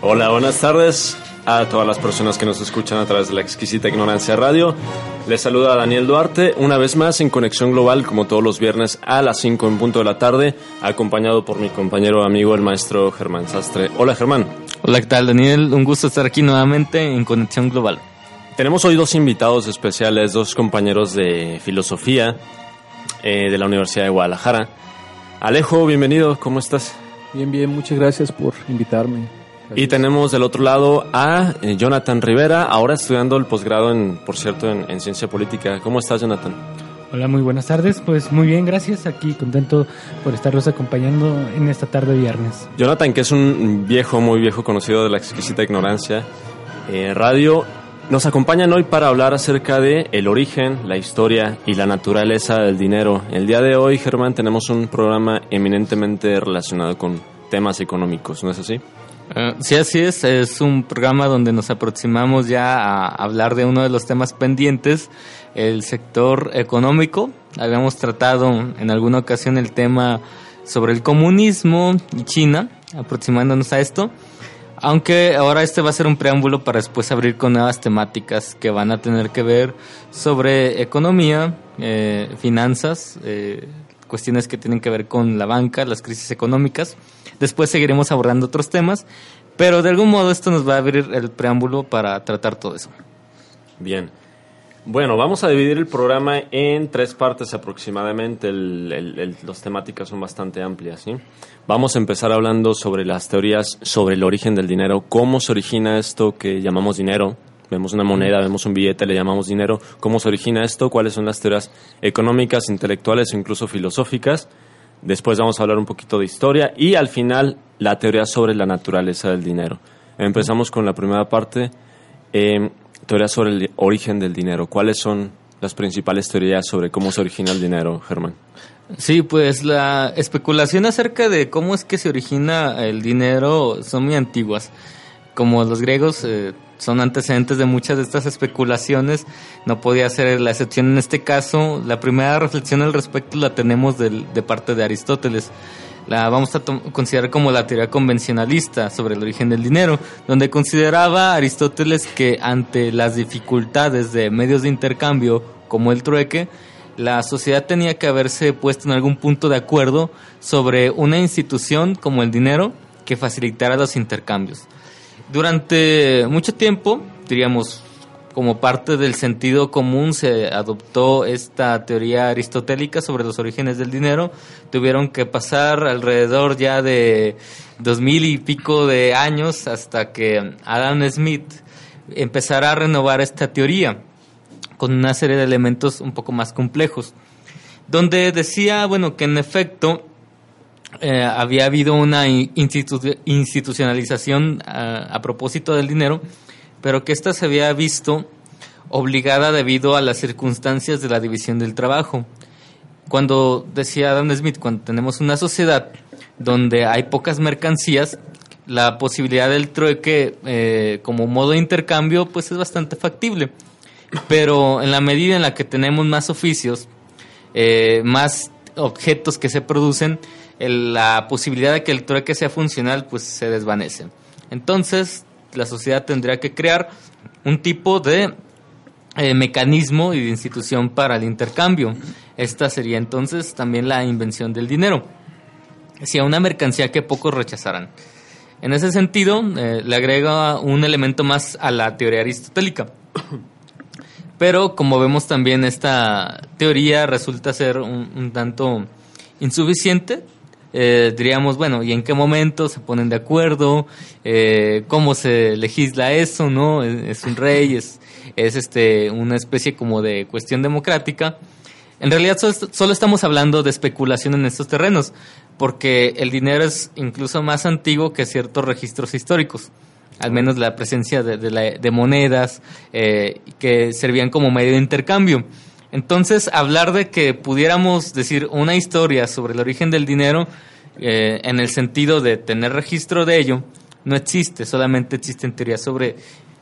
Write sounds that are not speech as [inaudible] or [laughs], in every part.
Hola, buenas tardes a todas las personas que nos escuchan a través de la exquisita ignorancia radio. Les saluda Daniel Duarte, una vez más en Conexión Global, como todos los viernes a las 5 en punto de la tarde, acompañado por mi compañero amigo, el maestro Germán Sastre. Hola, Germán. Hola, ¿qué tal, Daniel? Un gusto estar aquí nuevamente en Conexión Global. Tenemos hoy dos invitados especiales, dos compañeros de filosofía eh, de la Universidad de Guadalajara. Alejo, bienvenido, ¿cómo estás? Bien, bien, muchas gracias por invitarme. Y tenemos del otro lado a eh, Jonathan Rivera, ahora estudiando el posgrado, en, por cierto, en, en, Ciencia Política. ¿Cómo estás, Jonathan? Hola, muy buenas tardes. Pues muy bien, gracias. Aquí contento por estarlos acompañando en esta tarde viernes. Jonathan, que es un viejo, muy viejo conocido de la exquisita ignorancia, eh, radio, nos acompañan hoy para hablar acerca de el origen, la historia y la naturaleza del dinero. El día de hoy, Germán, tenemos un programa eminentemente relacionado con temas económicos, ¿no es así? Uh, sí, así es. Es un programa donde nos aproximamos ya a hablar de uno de los temas pendientes, el sector económico. Habíamos tratado en alguna ocasión el tema sobre el comunismo y China, aproximándonos a esto. Aunque ahora este va a ser un preámbulo para después abrir con nuevas temáticas que van a tener que ver sobre economía, eh, finanzas, eh, cuestiones que tienen que ver con la banca, las crisis económicas. Después seguiremos abordando otros temas, pero de algún modo esto nos va a abrir el preámbulo para tratar todo eso. Bien. Bueno, vamos a dividir el programa en tres partes aproximadamente. El, el, el, las temáticas son bastante amplias. ¿sí? Vamos a empezar hablando sobre las teorías sobre el origen del dinero, cómo se origina esto que llamamos dinero. Vemos una moneda, vemos un billete, le llamamos dinero. ¿Cómo se origina esto? ¿Cuáles son las teorías económicas, intelectuales o incluso filosóficas? Después vamos a hablar un poquito de historia y al final la teoría sobre la naturaleza del dinero. Empezamos con la primera parte. Eh, teoría sobre el origen del dinero. ¿Cuáles son las principales teorías sobre cómo se origina el dinero, Germán? Sí, pues la especulación acerca de cómo es que se origina el dinero son muy antiguas. Como los griegos eh, son antecedentes de muchas de estas especulaciones, no podía ser la excepción en este caso. La primera reflexión al respecto la tenemos del, de parte de Aristóteles la vamos a considerar como la teoría convencionalista sobre el origen del dinero, donde consideraba Aristóteles que ante las dificultades de medios de intercambio como el trueque, la sociedad tenía que haberse puesto en algún punto de acuerdo sobre una institución como el dinero que facilitara los intercambios. Durante mucho tiempo, diríamos como parte del sentido común se adoptó esta teoría aristotélica sobre los orígenes del dinero. Tuvieron que pasar alrededor ya de dos mil y pico de años hasta que Adam Smith empezara a renovar esta teoría con una serie de elementos un poco más complejos, donde decía, bueno, que en efecto eh, había habido una institu institucionalización a, a propósito del dinero, pero que ésta se había visto obligada debido a las circunstancias de la división del trabajo. Cuando decía Adam Smith, cuando tenemos una sociedad donde hay pocas mercancías, la posibilidad del trueque eh, como modo de intercambio pues es bastante factible. Pero en la medida en la que tenemos más oficios, eh, más objetos que se producen, la posibilidad de que el trueque sea funcional pues se desvanece. Entonces, la sociedad tendría que crear un tipo de eh, mecanismo y de institución para el intercambio. Esta sería entonces también la invención del dinero. Si a una mercancía que pocos rechazarán. En ese sentido, eh, le agrega un elemento más a la teoría aristotélica. Pero como vemos también esta teoría resulta ser un tanto insuficiente eh, diríamos, bueno, ¿y en qué momento se ponen de acuerdo? Eh, ¿Cómo se legisla eso? ¿No? Es, un rey, es, es este, una especie como de cuestión democrática. En realidad solo, estamos hablando de especulación en estos terrenos, porque el dinero es incluso más antiguo que ciertos registros históricos. Al menos la presencia de, de la- monedas eh, que servían como medio de intercambio. Entonces, hablar de que pudiéramos decir una historia sobre el origen del dinero, eh, en el sentido de tener registro de ello, no existe, solamente existen teorías sobre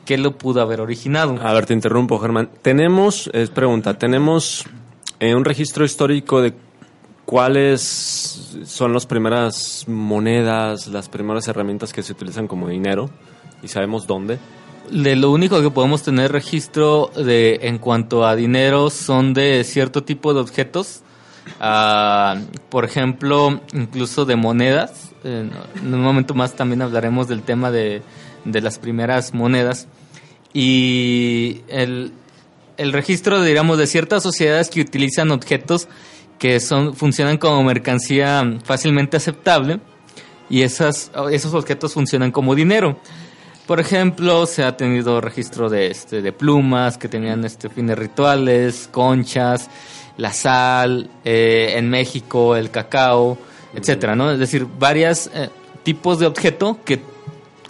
qué lo pudo haber originado. A ver, te interrumpo, Germán. Tenemos, es pregunta, tenemos eh, un registro histórico de cuáles son las primeras monedas, las primeras herramientas que se utilizan como dinero y sabemos dónde. De lo único que podemos tener registro de en cuanto a dinero son de cierto tipo de objetos, ah, por ejemplo, incluso de monedas. En, en un momento más también hablaremos del tema de, de las primeras monedas. Y el, el registro, digamos, de ciertas sociedades que utilizan objetos que son, funcionan como mercancía fácilmente aceptable y esas, esos objetos funcionan como dinero. Por ejemplo, se ha tenido registro de, este, de plumas que tenían este, fines rituales, conchas, la sal, eh, en México el cacao, etcétera, ¿no? Es decir, varios tipos de objeto que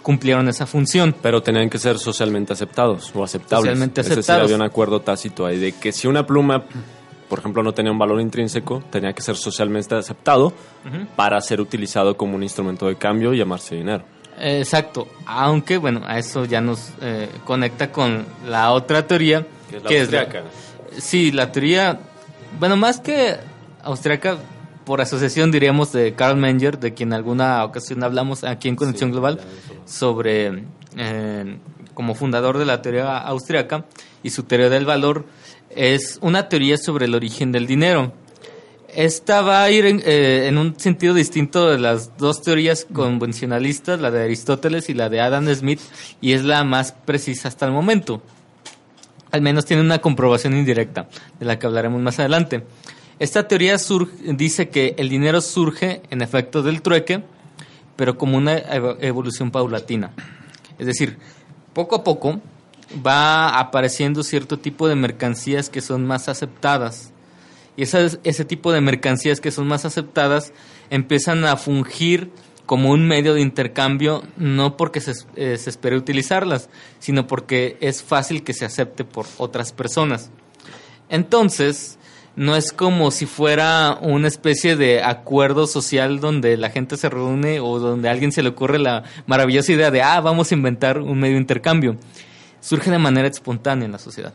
cumplieron esa función. Pero tenían que ser socialmente aceptados o aceptables. Socialmente Es decir, aceptados. había un acuerdo tácito ahí de que si una pluma, por ejemplo, no tenía un valor intrínseco, tenía que ser socialmente aceptado para ser utilizado como un instrumento de cambio y llamarse dinero. Exacto, aunque bueno, a eso ya nos eh, conecta con la otra teoría, Que es la que austriaca. sí, la teoría, bueno, más que austriaca, por asociación diríamos de Carl Menger, de quien en alguna ocasión hablamos aquí en Conexión Global, sobre, eh, como fundador de la teoría austriaca y su teoría del valor, es una teoría sobre el origen del dinero. Esta va a ir en, eh, en un sentido distinto de las dos teorías convencionalistas, la de Aristóteles y la de Adam Smith, y es la más precisa hasta el momento. Al menos tiene una comprobación indirecta, de la que hablaremos más adelante. Esta teoría sur- dice que el dinero surge en efecto del trueque, pero como una evo- evolución paulatina. Es decir, poco a poco va apareciendo cierto tipo de mercancías que son más aceptadas. Y ese tipo de mercancías que son más aceptadas empiezan a fungir como un medio de intercambio, no porque se, eh, se espere utilizarlas, sino porque es fácil que se acepte por otras personas. Entonces, no es como si fuera una especie de acuerdo social donde la gente se reúne o donde a alguien se le ocurre la maravillosa idea de, ah, vamos a inventar un medio de intercambio. Surge de manera espontánea en la sociedad.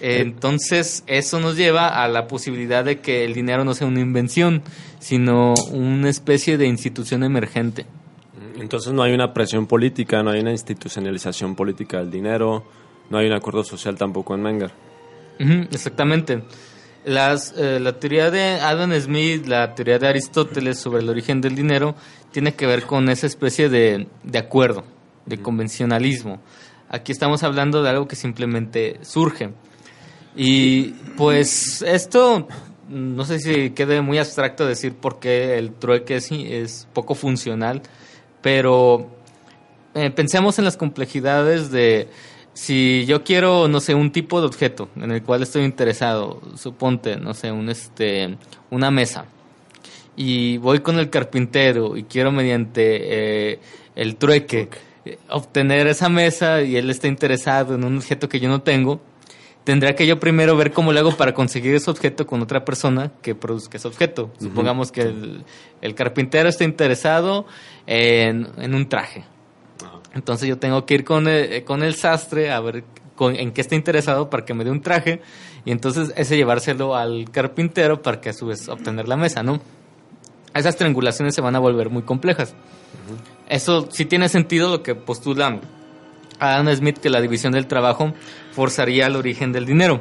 Entonces, eso nos lleva a la posibilidad de que el dinero no sea una invención, sino una especie de institución emergente. Entonces no hay una presión política, no hay una institucionalización política del dinero, no hay un acuerdo social tampoco en Menger. Exactamente. Las, eh, la teoría de Adam Smith, la teoría de Aristóteles sobre el origen del dinero, tiene que ver con esa especie de, de acuerdo, de convencionalismo. Aquí estamos hablando de algo que simplemente surge. Y pues esto, no sé si quede muy abstracto decir por qué el trueque es, es poco funcional, pero eh, pensemos en las complejidades de si yo quiero, no sé, un tipo de objeto en el cual estoy interesado, suponte, no sé, un este, una mesa, y voy con el carpintero y quiero mediante eh, el trueque eh, obtener esa mesa y él está interesado en un objeto que yo no tengo, tendrá que yo primero ver cómo le hago para conseguir ese objeto con otra persona que produzca ese objeto. Supongamos que el, el carpintero está interesado en, en un traje. Entonces yo tengo que ir con el, eh, con el sastre a ver con- en qué está interesado para que me dé un traje y entonces ese llevárselo al carpintero para que a su vez obtener la mesa, ¿no? Esas triangulaciones se van a volver muy complejas. Eso sí tiene sentido lo que postula Adam Smith, que la división del trabajo forzaría el origen del dinero.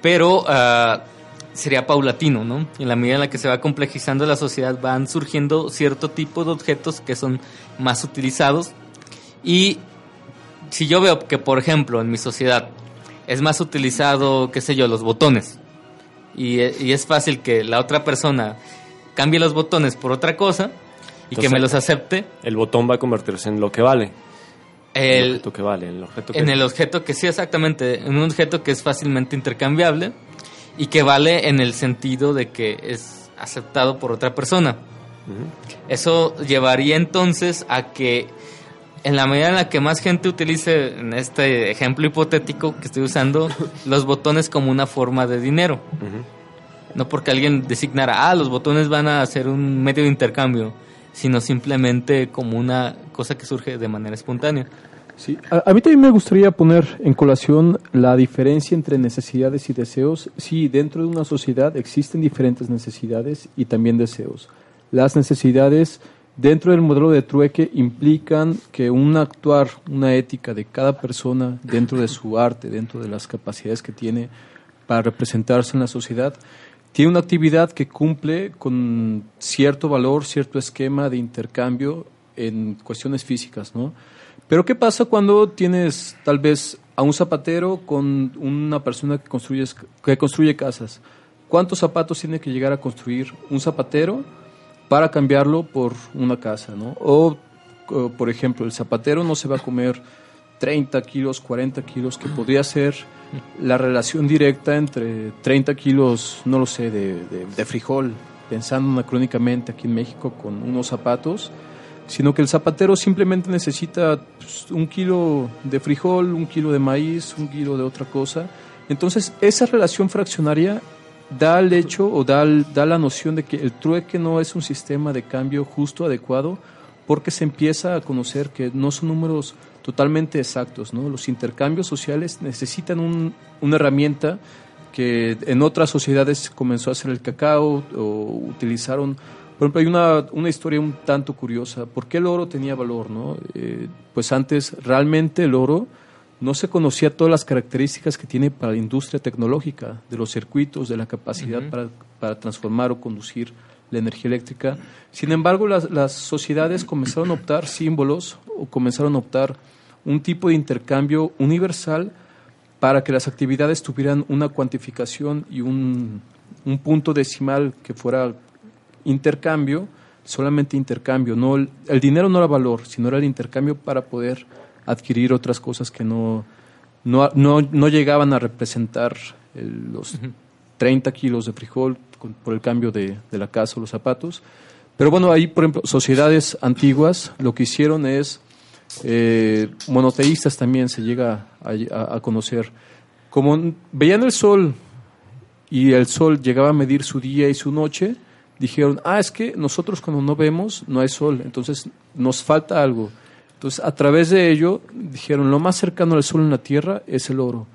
Pero ah, sería paulatino, ¿no? En la medida en la que se va complejizando la sociedad van surgiendo cierto tipo de objetos que son más utilizados. Y si yo veo que, por ejemplo, en mi sociedad es más utilizado, qué sé yo, los botones, y, y es fácil que la otra persona cambie los botones por otra cosa y que me los acepte El botón va a convertirse en lo que vale. El el, objeto que vale, el objeto que en el objeto que sí exactamente, en un objeto que es fácilmente intercambiable y que vale en el sentido de que es aceptado por otra persona. Eso llevaría entonces a que en la medida en la que más gente utilice, en este ejemplo hipotético que estoy usando, [laughs] los botones como una forma de dinero. No porque alguien designara, ah, los botones van a ser un medio de intercambio, sino simplemente como una cosa que surge de manera espontánea. Sí, a, a mí también me gustaría poner en colación la diferencia entre necesidades y deseos. Sí, dentro de una sociedad existen diferentes necesidades y también deseos. Las necesidades dentro del modelo de trueque implican que un actuar, una ética de cada persona dentro de su arte, dentro de las capacidades que tiene para representarse en la sociedad, tiene una actividad que cumple con cierto valor, cierto esquema de intercambio en cuestiones físicas, ¿no? Pero ¿qué pasa cuando tienes tal vez a un zapatero con una persona que construye, que construye casas? ¿Cuántos zapatos tiene que llegar a construir un zapatero para cambiarlo por una casa, ¿no? O, por ejemplo, el zapatero no se va a comer 30 kilos, 40 kilos, que podría ser la relación directa entre 30 kilos, no lo sé, de, de, de frijol, pensando anacrónicamente aquí en México con unos zapatos, sino que el zapatero simplemente necesita pues, un kilo de frijol, un kilo de maíz, un kilo de otra cosa. Entonces, esa relación fraccionaria da el hecho o da, da la noción de que el trueque no es un sistema de cambio justo, adecuado, porque se empieza a conocer que no son números totalmente exactos. ¿no? Los intercambios sociales necesitan un- una herramienta que en otras sociedades comenzó a hacer el cacao o utilizaron por ejemplo, hay una, una historia un tanto curiosa. ¿Por qué el oro tenía valor? No? Eh, pues antes realmente el oro no se conocía todas las características que tiene para la industria tecnológica, de los circuitos, de la capacidad para, para transformar o conducir la energía eléctrica. Sin embargo, las, las sociedades comenzaron a optar símbolos o comenzaron a optar un tipo de intercambio universal para que las actividades tuvieran una cuantificación y un, un punto decimal que fuera intercambio, solamente intercambio. No, el, el dinero no era valor, sino era el intercambio para poder adquirir otras cosas que no, no, no, no llegaban a representar el- los 30 kilos de frijol con- por el cambio de, de la casa o los zapatos. Pero bueno, ahí, por ejemplo, sociedades antiguas lo que hicieron es, eh, monoteístas también se llega a, a- a conocer, como veían el sol y el sol llegaba a medir su día y su noche, dijeron, ah, es que nosotros cuando no vemos no hay sol, entonces nos falta algo. Entonces, a través de ello, dijeron, lo más cercano al sol en la Tierra es el oro.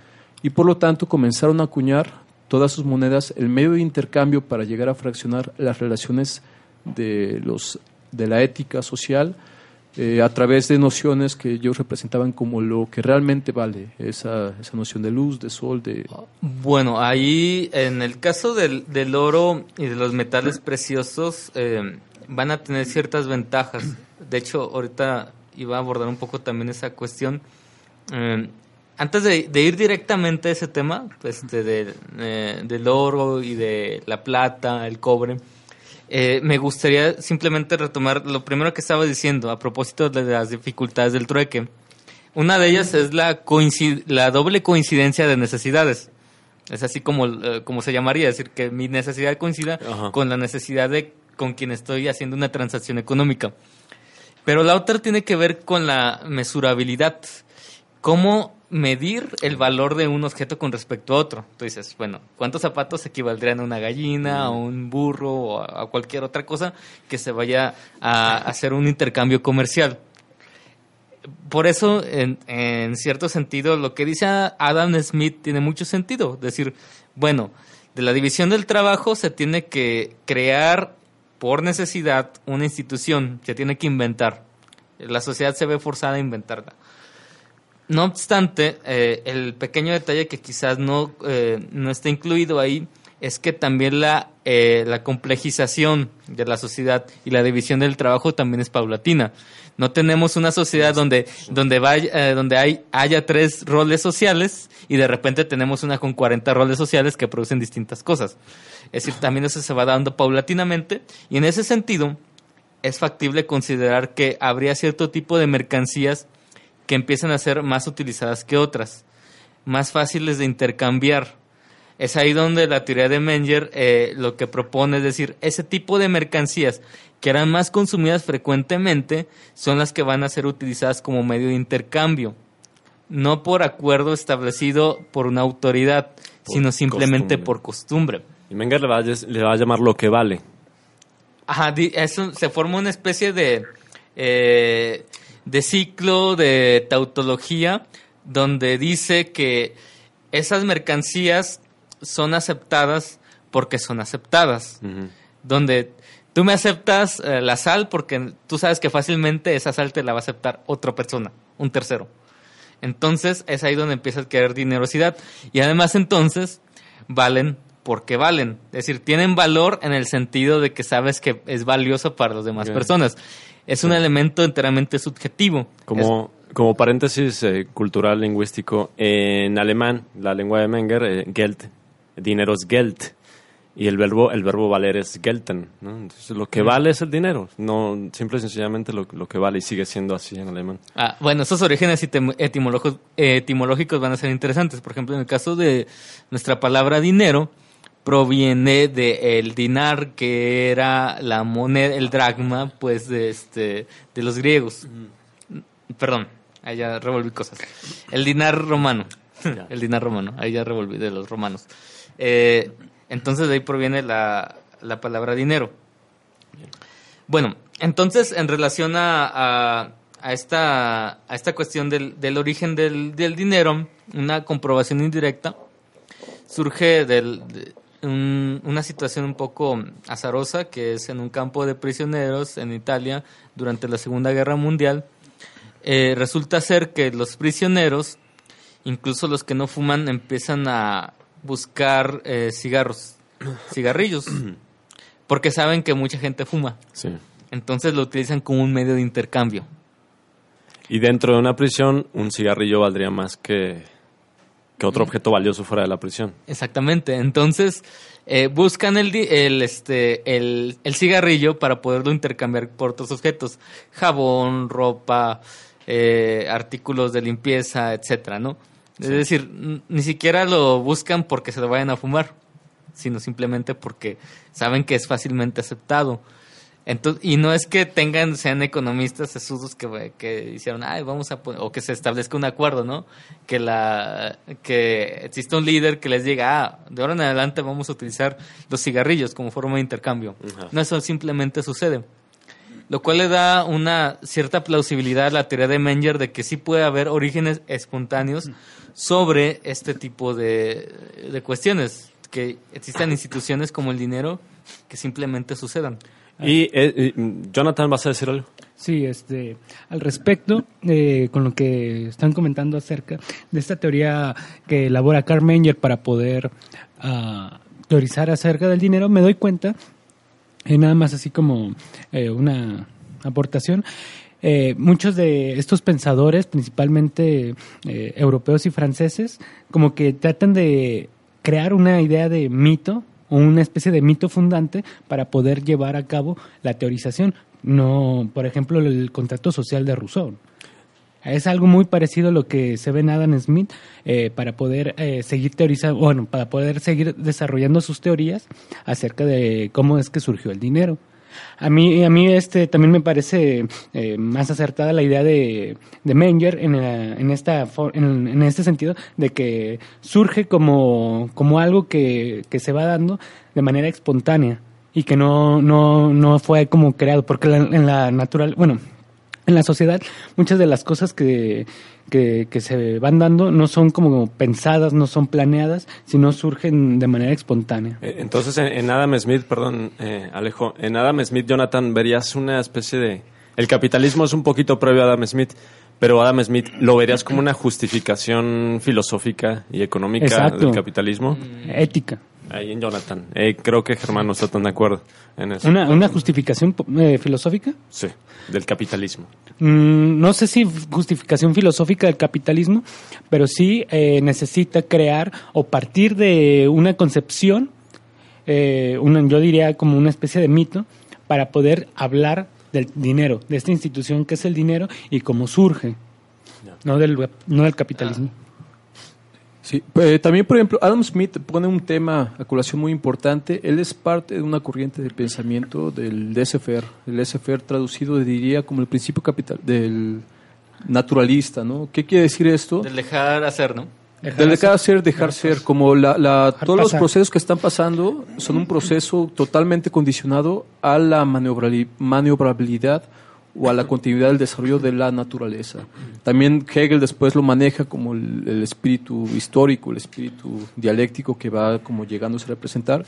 Y por lo tanto comenzaron a acuñar todas sus monedas, el medio de intercambio para llegar a fraccionar las relaciones de, los, de la ética social eh, a través de nociones que ellos representaban como lo que realmente vale, esa, esa noción de luz, de sol, de... Bueno, ahí en el caso del, del oro y de los metales preciosos eh, van a tener ciertas ventajas. De hecho, ahorita iba a abordar un poco también esa cuestión. Eh, antes de, ir directamente a ese tema, pues, de- de, eh, del oro y de la plata, el cobre, eh, me gustaría simplemente retomar lo primero que estaba diciendo a propósito de las dificultades del trueque. Una de ellas es la, coincid- la doble coincidencia de necesidades. Es así como, eh, como se llamaría, es decir, que mi necesidad coincida Ajá. con la necesidad de con quien estoy haciendo una transacción económica. Pero la otra tiene que ver con la mesurabilidad. ¿Cómo medir el valor de un objeto con respecto a otro? Tú dices, bueno, ¿cuántos zapatos equivaldrían a una gallina, a un burro o a, a cualquier otra cosa que se vaya a hacer un intercambio comercial? Por eso, en, en cierto sentido, lo que dice Adam Smith tiene mucho sentido. Decir, bueno, de la división del trabajo se tiene que crear por necesidad una institución, se tiene que inventar. La sociedad se ve forzada a inventarla. No obstante, eh, el pequeño detalle que quizás no, eh, no está incluido ahí es que también la, eh, la complejización de la sociedad y la división del trabajo también es paulatina. No tenemos una sociedad donde, donde, vaya, eh, donde hay, haya tres roles sociales y de repente tenemos una con 40 roles sociales que producen distintas cosas. Es decir, también eso se va dando paulatinamente y en ese sentido es factible considerar que habría cierto tipo de mercancías que empiezan a ser más utilizadas que otras, más fáciles de intercambiar. Es ahí donde la teoría de Menger eh, lo que propone es decir, ese tipo de mercancías que eran más consumidas frecuentemente son las que van a ser utilizadas como medio de intercambio, no por acuerdo establecido por una autoridad, Por sino simplemente costumbre. por costumbre. Y Menger le va, a, le va a llamar lo que vale. Ajá, di- es un- se forma una especie de, eh, de ciclo de tautología donde dice que esas mercancías son aceptadas porque son aceptadas. Donde tú me aceptas eh, la sal porque tú sabes que fácilmente esa sal te la va a aceptar otra persona, un tercero. Entonces es ahí donde empieza a adquirir dinerosidad. Y además entonces valen porque valen. Es decir, tienen valor en el sentido de que sabes que es valioso para las demás personas. Es un elemento enteramente subjetivo. Como, como paréntesis eh, cultural lingüístico, en alemán, la lengua de Menger, eh, Geld, dinero es Geld. Y el verbo, el verbo valer es gelten. ¿no? Entonces, lo que vale es el dinero. No, simple y sencillamente lo, lo que vale y sigue siendo así en alemán. Ah, bueno, esos orígenes etim- etimológicos, etimológicos van a ser interesantes. Por ejemplo, en el caso de nuestra palabra dinero, proviene de el dinar, que era la moneda, el dracma, pues, de, este, de los griegos. Perdón, ya revolví cosas. El dinar romano. [laughs] el dinar romano, ahí ya revolví de los romanos. Eh, entonces de ahí proviene la, la palabra dinero. Bueno, entonces en relación a, a, a esta, a esta cuestión del, del origen del, del dinero, una comprobación indirecta surge del, de un- una situación un poco azarosa que es en un campo de prisioneros en Italia durante la Segunda Guerra Mundial. Eh, resulta ser que los prisioneros, incluso los que no fuman, empiezan a buscar eh, cigarros, [coughs] cigarrillos, porque saben que mucha gente fuma. Sí. Entonces lo utilizan como un medio de intercambio. Y dentro de una prisión, un cigarrillo valdría más que, que otro objeto valioso fuera de la prisión. Exactamente. Entonces eh, buscan el, el, este, el, el cigarrillo para poderlo intercambiar por otros objetos. Jabón, ropa, eh, artículos de limpieza, etcétera, ¿no? Es decir, ni siquiera lo buscan porque se lo vayan a fumar, sino simplemente porque saben que es fácilmente aceptado. Entonces, y no es que tengan, sean economistas sesudos que, que hicieron, ay, vamos a poner, o que se establezca un acuerdo, ¿no? Que la, que exista un líder que les diga, ah, de ahora en adelante vamos a utilizar los cigarrillos como forma de intercambio. No, eso simplemente sucede. Lo cual le da una cierta plausibilidad a la teoría de Menger de que sí puede haber orígenes espontáneos sobre este tipo de, de cuestiones, que existan instituciones como el dinero que simplemente sucedan. Y, eh, y, Jonathan, ¿vas a decir algo? Sí, este, al respecto, eh, con lo que están comentando acerca de esta teoría que elabora Carl Menger para poder ah, teorizar acerca del dinero, me doy cuenta, eh, nada más así como eh, una aportación, eh, muchos de estos pensadores, principalmente eh, europeos y franceses, como que tratan de crear una idea de mito una especie de mito fundante para poder llevar a cabo la teorización. No, por ejemplo, el contrato social de Rousseau. Es algo muy parecido a lo que se ve en Adam Smith eh, para poder eh, seguir teorizando, bueno, para poder seguir desarrollando sus teorías acerca de cómo es que surgió el dinero. A mí, a mí este también me parece eh, más acertada la idea de, de Menger en, la- en, esta, en este sentido de que surge como, como algo que, que se va dando de manera espontánea y que no, no, no fue como creado, porque la- en la natural, bueno, en la sociedad muchas de las cosas que, que, que se van dando no son como pensadas, no son planeadas, sino surgen de manera espontánea. Eh, Entonces, en, en Adam Smith, perdón, eh, Alejo, en Adam Smith, Jonathan, verías una especie de... El capitalismo es un poquito previo a Adam Smith, pero Adam Smith lo verías como una justificación filosófica y económica Exacto. del capitalismo. Ética. Ahí en Jonathan. Eh, creo que Germán no está tan de acuerdo en eso. ¿Una, una justificación eh, filosófica? Sí, del capitalismo. Mm, no sé si justificación filosófica del capitalismo, pero sí eh, necesita crear o partir de una concepción, eh, una- yo diría como una especie de mito, para poder hablar del dinero, de esta institución que es el dinero y cómo surge, no del, no del capitalismo. Sí, eh, también, por ejemplo, Adam Smith pone un tema a colación muy importante. Él es parte de una corriente de pensamiento del laissez-faire. El laissez-faire traducido diría como el principio capital del naturalista, ¿no? ¿Qué quiere decir esto? Del dejar hacer, ¿no? Del dejar ser, dejar ser, como la, la- todos los procesos que están pasando son un proceso totalmente condicionado a la maniobrabilidad o a la continuidad del desarrollo de la naturaleza. También Hegel después lo maneja como el, espíritu histórico, el espíritu dialéctico que va como llegándose a representar.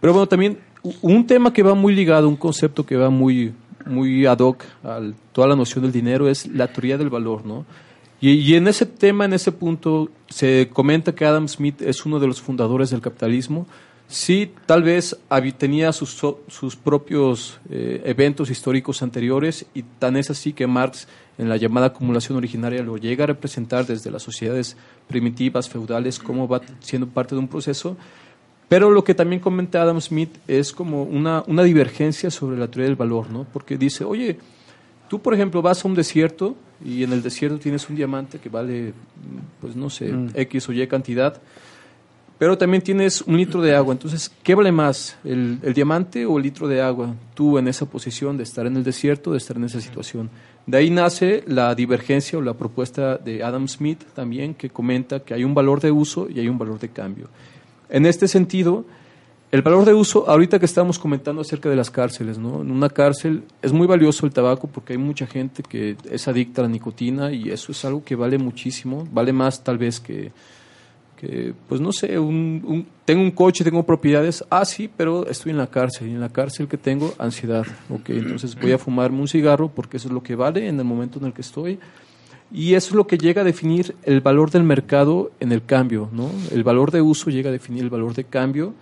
Pero bueno, también un tema que va muy ligado, un concepto que va muy, muy ad hoc a toda la noción del dinero es la teoría del valor, ¿no? Y en ese tema, en ese punto, se comenta que Adam Smith es uno de los fundadores del capitalismo. Sí, tal vez tenía sus, sus propios eh, eventos históricos anteriores y tan es así que Marx en la llamada acumulación originaria lo llega a representar desde las sociedades primitivas, feudales, como va siendo parte de un proceso. Pero lo que también comenta Adam Smith es como una, una divergencia sobre la teoría del valor, ¿no? Porque dice, oye, Tú, por ejemplo, vas a un desierto y en el desierto tienes un diamante que vale, mm, pues no sé, X o Y cantidad, pero también tienes un litro de agua. Entonces, ¿qué vale más, el, el diamante o el litro de agua? Tú en esa posición de estar en el desierto, de estar en esa situación. De ahí nace la divergencia o la propuesta de Adam Smith también, que comenta que hay un valor de uso y hay un valor de cambio. En este sentido, el valor de uso, ahorita que estamos comentando acerca de las cárceles, ¿no? En una cárcel es muy valioso el tabaco porque hay mucha gente que es adicta a la nicotina y eso es algo que vale muchísimo, vale más tal vez que, que pues no sé, un, un- tengo un coche, tengo propiedades, ah sí, pero estoy en la cárcel y en la cárcel que tengo ansiedad, ok, entonces voy a fumarme un cigarro porque eso es lo que vale en el momento en el que estoy y eso es lo que llega a definir el valor del mercado en el cambio, ¿no? El valor de uso llega a definir el valor de cambio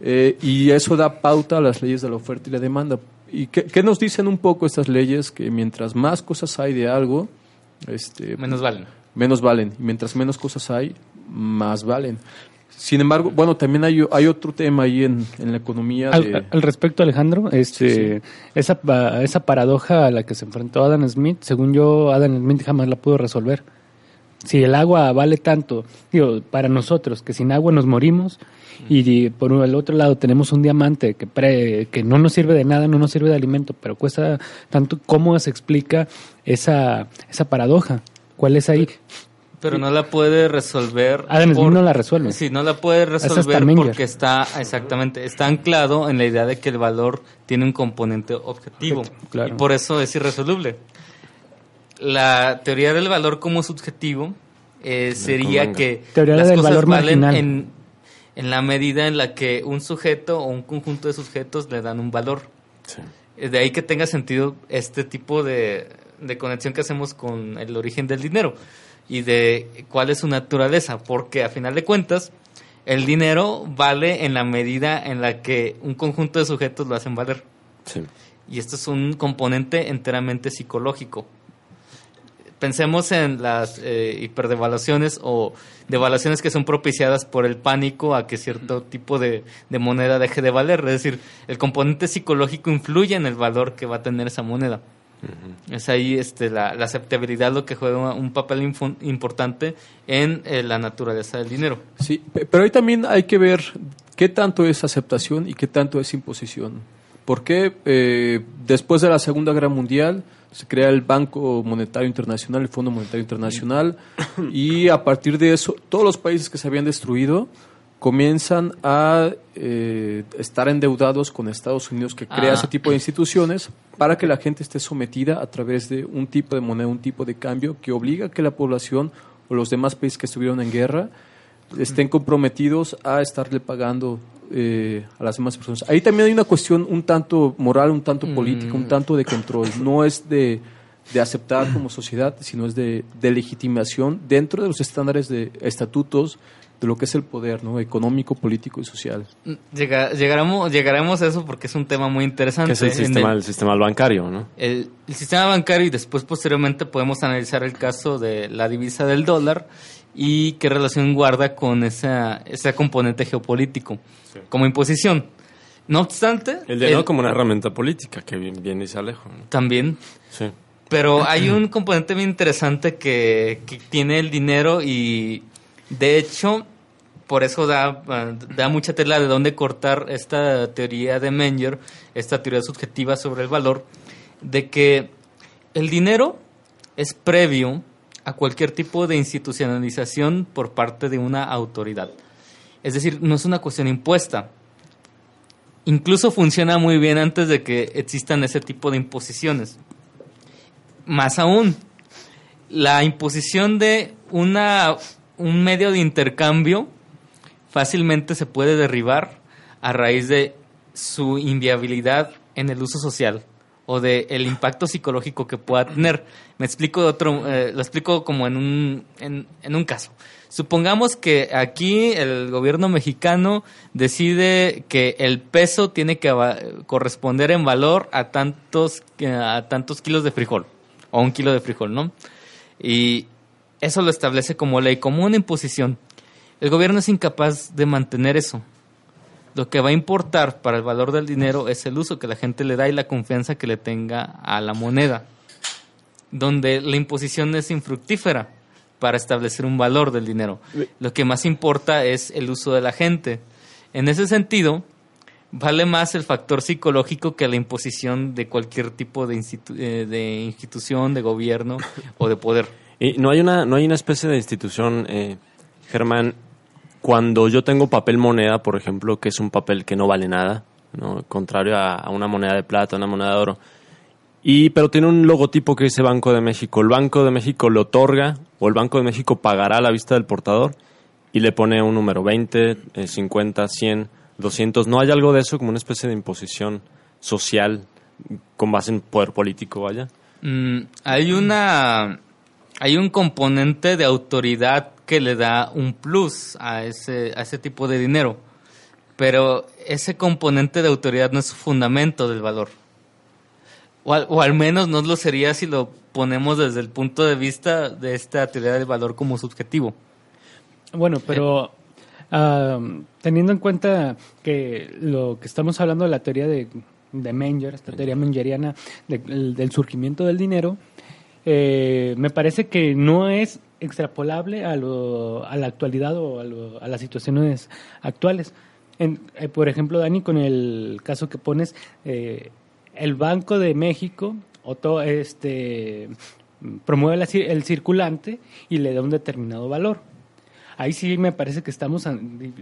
eh, y eso da pauta a las leyes de la oferta y la demanda. ¿Y qué, qué nos dicen un poco estas leyes? Que mientras más cosas hay de algo, este, Menos valen. menos valen. Y mientras menos cosas hay, más valen. Sin embargo, bueno, también hay, hay otro tema ahí en, en la economía. de- Al, respecto, Alejandro, este, Esa, esa paradoja a la que se enfrentó Adam Smith, según yo, Adam Smith jamás la pudo resolver. Si el agua vale tanto, digo, para nosotros, que sin agua nos morimos, y por el otro lado tenemos un diamante que, pre- que no nos sirve de nada, no nos sirve de alimento, pero cuesta tanto, ¿cómo se explica esa, esa paradoja? ¿Cuál es ahí? Pero no la puede resolver. Adam Smith por- no la resuelve. Sí, no la puede resolver porque está, exactamente, está anclado en la idea de que el valor tiene un componente objetivo. Claro. Y por eso es irresoluble. La teoría del valor como subjetivo eh, sería que Teoría las del cosas valor valen en, en la medida en la que un sujeto o un conjunto de sujetos le dan un valor. Sí. De ahí que tenga sentido este tipo de, de conexión que hacemos con el origen del dinero y de cuál es su naturaleza, porque a final de cuentas el dinero vale en la medida en la que un conjunto de sujetos lo hacen valer. Sí. Y esto es un componente enteramente psicológico. Pensemos en las eh, hiperdevaluaciones o devaluaciones que son propiciadas por el pánico a que cierto tipo de, de moneda deje de valer. Es decir, el componente psicológico influye en el valor que va a tener esa moneda. Es ahí este, la, la aceptabilidad lo que juega un papel importante en eh, la naturaleza del dinero. Sí, pe- pero ahí también hay que ver qué tanto es aceptación y qué tanto es imposición. Porque eh, después de la Segunda Guerra Mundial se crea el Banco Monetario Internacional, el Fondo Monetario Internacional, y a partir de eso todos los países que se habían destruido comienzan a eh, estar endeudados con Estados Unidos que crea Ah. ese tipo de instituciones para que la gente esté sometida a través de un tipo de moneda, un tipo de cambio que obliga a que la población o los demás países que estuvieron en guerra estén comprometidos a estarle pagando eh, a las demás personas. Ahí también hay una cuestión un tanto moral, un tanto política, un tanto de control. No es de de aceptar como sociedad, sino es de, de legitimación dentro de los estándares de estatutos de lo que es el poder ¿no? económico, político y social. Llega- llegaremos, llegaremos a eso porque es un tema muy interesante. Que es el sistema, el sistema bancario, ¿no? el, el sistema bancario y después posteriormente podemos analizar el caso de la divisa del dólar y qué relación guarda con esa, ese componente geopolítico como imposición. No obstante, El dinero el- como una herramienta política, que bien dice Alejo. ¿no? también Sí. Pero [clears throat] hay un componente bien interesante que, que tiene el dinero y de hecho por eso da, ah, da mucha tela de dónde cortar esta teoría de Menger, esta teoría subjetiva sobre el valor, de que el dinero es previo a cualquier tipo de institucionalización por parte de una autoridad. Es decir, no es una cuestión impuesta. Incluso funciona muy bien antes de que existan ese tipo de imposiciones. Más aún, la imposición de una, un medio de intercambio fácilmente se puede derribar a raíz de su inviabilidad en el uso social o de el impacto psicológico que pueda tener. Me explico otro, eh, lo explico como en un, en, en un caso. Supongamos que aquí el gobierno mexicano decide que el peso tiene que corresponder en valor a tantos, a tantos kilos de frijol o un kilo de frijol, ¿no? Y eso lo establece como ley, como una imposición. El gobierno es incapaz de mantener eso. Lo que va a importar para el valor del dinero es el uso que la gente le da y la confianza que le tenga a la moneda, donde la imposición es infructífera para establecer un valor del dinero. Lo que más importa es el uso de la gente. En ese sentido, vale más el factor psicológico que la imposición de cualquier tipo de, institu- eh, de institución, de gobierno o de poder. Y no hay una, no hay una especie de institución, eh, Germán, cuando yo tengo papel moneda, por ejemplo, que es un papel que no vale nada, ¿no? contrario a, a una moneda de plata, una moneda de oro, y pero tiene un logotipo que dice Banco de México. El Banco de México le otorga, o el Banco de México pagará a la vista del portador, y le pone un número 20, eh, 50, 100, 200. ¿No hay algo de eso como una especie de imposición social con base en poder político, vaya? Mm, hay una hay un componente de autoridad que le da un plus a ese a ese tipo de dinero pero ese componente de autoridad no es fundamento del valor. O al, menos no lo sería si lo ponemos desde el punto de vista de esta teoría del valor como subjetivo. Bueno, pero teniendo en cuenta que lo que estamos hablando de la teoría de, de Menger, esta teoría mengeriana de- del- del surgimiento del dinero, eh, me parece que no es extrapolable a, lo- a la actualidad o a, lo- a las situaciones actuales. En- eh, por ejemplo, Dani, con el caso que pones, eh, el Banco de México oto- este, promueve el circulante y le da un determinado valor. Ahí sí me parece que estamos,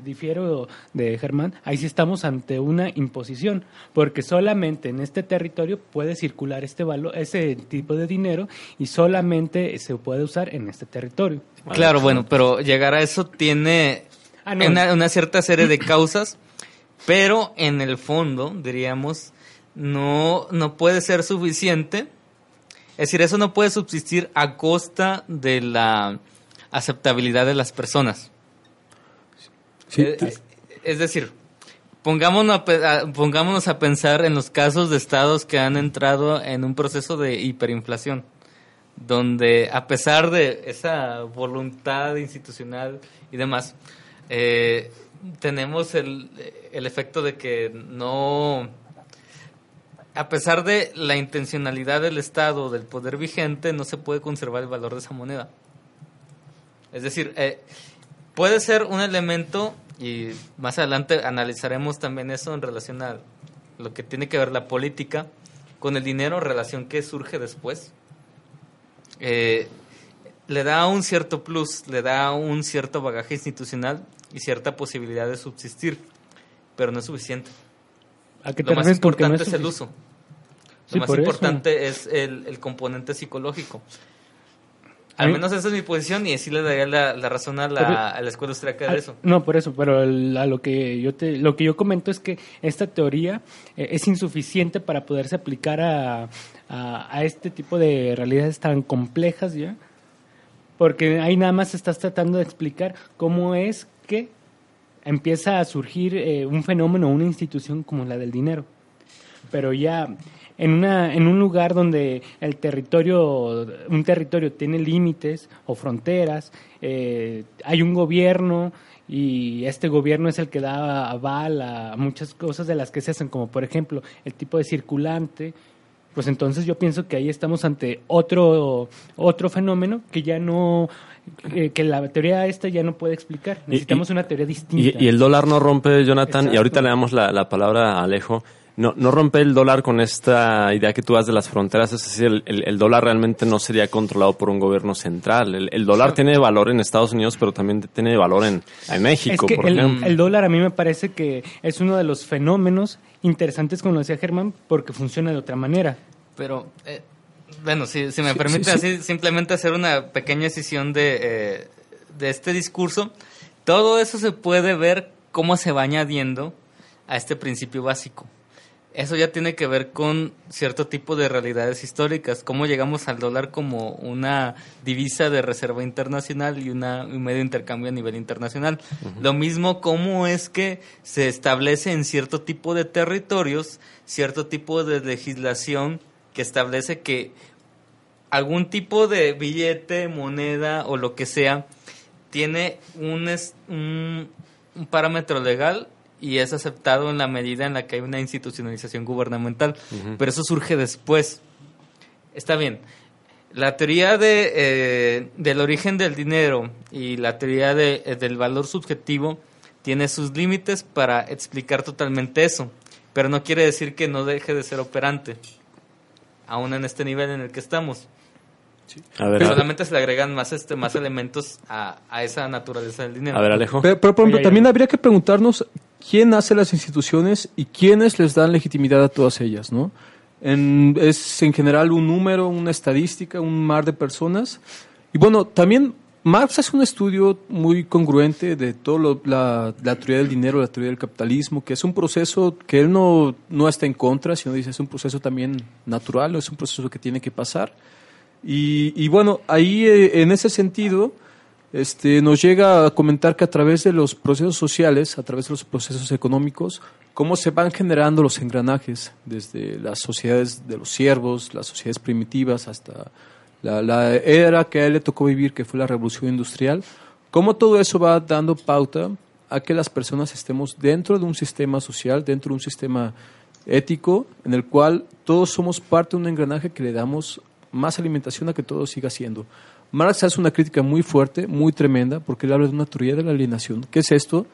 difiero de Germán, ahí sí estamos ante una imposición, porque solamente en este territorio puede circular este valor, ese tipo de dinero y solamente se puede usar en este territorio. Claro, bueno, pero llegar a eso tiene Ah, no. una, una cierta serie de causas, pero en el fondo, diríamos, no, no puede ser suficiente. Es decir, eso no puede subsistir a costa de la aceptabilidad de las personas. Sí, Eh, eh, es decir, pongámonos a- pongámonos a pensar en los casos de estados que han entrado en un proceso de hiperinflación, donde a pesar de esa voluntad institucional y demás, eh, tenemos el, el efecto de que no, a pesar de la intencionalidad del Estado, del poder vigente, no se puede conservar el valor de esa moneda. Es decir, eh, puede ser un elemento, y más adelante analizaremos también eso en relación a lo que tiene que ver la política con el dinero, relación que surge después. Eh, le da un cierto plus, le da un cierto bagaje institucional y cierta posibilidad de subsistir, pero no es suficiente. ¿A qué te Lo más no importante es el uso. Sí, Lo más eso. importante es el, el componente psicológico. Al menos esa es mi posición y sí le daría la, la razón a la, a la escuela austríaca de eso. No, por eso, pero el- a lo que yo te, lo que yo comento es que esta teoría eh, es insuficiente para poderse aplicar a, a, a este tipo de realidades tan complejas ya, porque ahí nada más estás tratando de explicar cómo es que empieza a surgir eh, un fenómeno, una institución como la del dinero, pero ya en una en un lugar donde el territorio un territorio tiene límites o fronteras eh, hay un gobierno y este gobierno es el que da aval a muchas cosas de las que se hacen como por ejemplo el tipo de circulante pues entonces yo pienso que ahí estamos ante otro otro fenómeno que ya no eh, que la teoría esta ya no puede explicar. Necesitamos y- una teoría distinta Y, y el dólar no rompe, Jonathan, y ahorita le damos la, la palabra a Alejo. No, no rompe el dólar con esta idea que tú das de las fronteras, es decir, el, el- el dólar realmente no sería controlado por un gobierno central. El, el dólar tiene valor en Estados Unidos, pero también tiene valor en, en México, es que por el, ejemplo. el dólar a mí me parece que es uno de los fenómenos interesantes, como lo decía Germán, porque funciona de otra manera. Pero, eh, bueno, si, si me Sí, permite sí, sí. así simplemente hacer una pequeña decisión de, eh, de este discurso, todo eso se puede ver cómo se va añadiendo a este principio básico. Eso ya tiene que ver con cierto tipo de realidades históricas, cómo llegamos al dólar como una divisa de reserva internacional y una, un medio de intercambio a nivel internacional. Lo mismo cómo es que se establece en cierto tipo de territorios cierto tipo de legislación que establece que algún tipo de billete, moneda o lo que sea tiene un, es- un, un parámetro legal y es aceptado en la medida en la que hay una institucionalización gubernamental. Pero eso surge después. Está bien. La teoría de, eh, del origen del dinero y la teoría de, eh, del valor subjetivo tiene sus límites para explicar totalmente eso. Pero no quiere decir que no deje de ser operante. Aún en este nivel en el que estamos. A ver, Pero solamente se le agregan más, este, más elementos a, a esa naturaleza del dinero. a ver, Alejo. Pero, pero, por ejemplo, Oye, también habría que preguntarnos quién hace las instituciones y quiénes les dan legitimidad a todas ellas, ¿no? En- es en general un número, una estadística, un mar de personas. Y bueno, también Marx hace un estudio muy congruente de toda la, la teoría del dinero, la teoría del capitalismo, que es un proceso que él no, no está en contra, sino dice es un proceso también natural, es un proceso que tiene que pasar. Y, y bueno, ahí eh, en ese sentido, este, nos llega a comentar que a través de los procesos sociales, a través de los procesos económicos, cómo se van generando los engranajes desde las sociedades de los siervos, las sociedades primitivas, hasta la, la era que a él le tocó vivir, que fue la revolución industrial, cómo todo eso va dando pauta a que las personas estemos dentro de un sistema social, dentro de un sistema ético, en el cual todos somos parte de un engranaje que le damos más alimentación a que todo siga siendo. Marx hace una crítica muy fuerte, muy tremenda, porque él habla de una teoría de la alienación. ¿Qué es esto?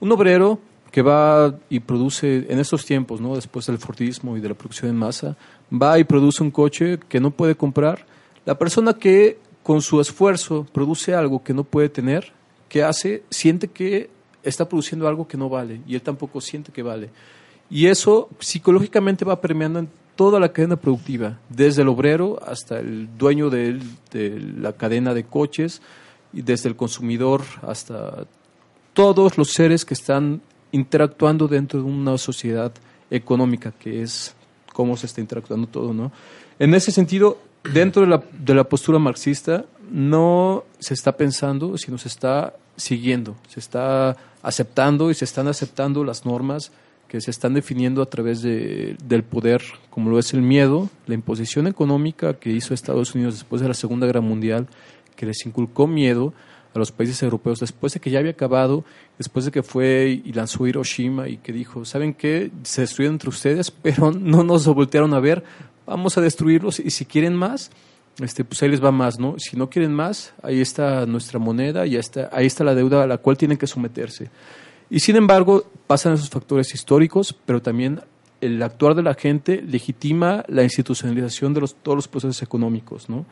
Un obrero que va y produce en estos tiempos, ¿no? después del Fordismo y de la producción en masa, va y produce un coche que no puede comprar. La persona que con su esfuerzo produce algo que no puede tener, ¿qué hace? Siente que está produciendo algo que no vale y él tampoco siente que vale. Y eso psicológicamente va permeando en toda la cadena productiva, desde el obrero hasta el dueño de, la cadena de coches y desde el consumidor hasta todos los seres que están interactuando dentro de una sociedad económica, que es cómo se está interactuando todo, ¿no? En ese sentido, dentro de la, de la postura marxista, no se está pensando, sino se está siguiendo, se está aceptando y se están aceptando las normas que se están definiendo a través de, del poder, como lo es el miedo, la imposición económica que hizo Estados Unidos después de la Segunda Guerra Mundial, que les inculcó miedo a los países europeos después de que ya había acabado, después de que fue y lanzó Hiroshima y que dijo, ¿saben qué? Se destruyeron entre ustedes, [laughs] pero no nos voltearon a ver, vamos a destruirlos y si quieren más, este, pues ahí les va más, ¿no? Si no quieren más, ahí está nuestra moneda y ahí está, ahí está la deuda a la cual tienen que someterse. Y sin embargo, pasan esos factores históricos, pero también el actuar de la gente legitima la institucionalización de los, todos los procesos económicos, ¿no?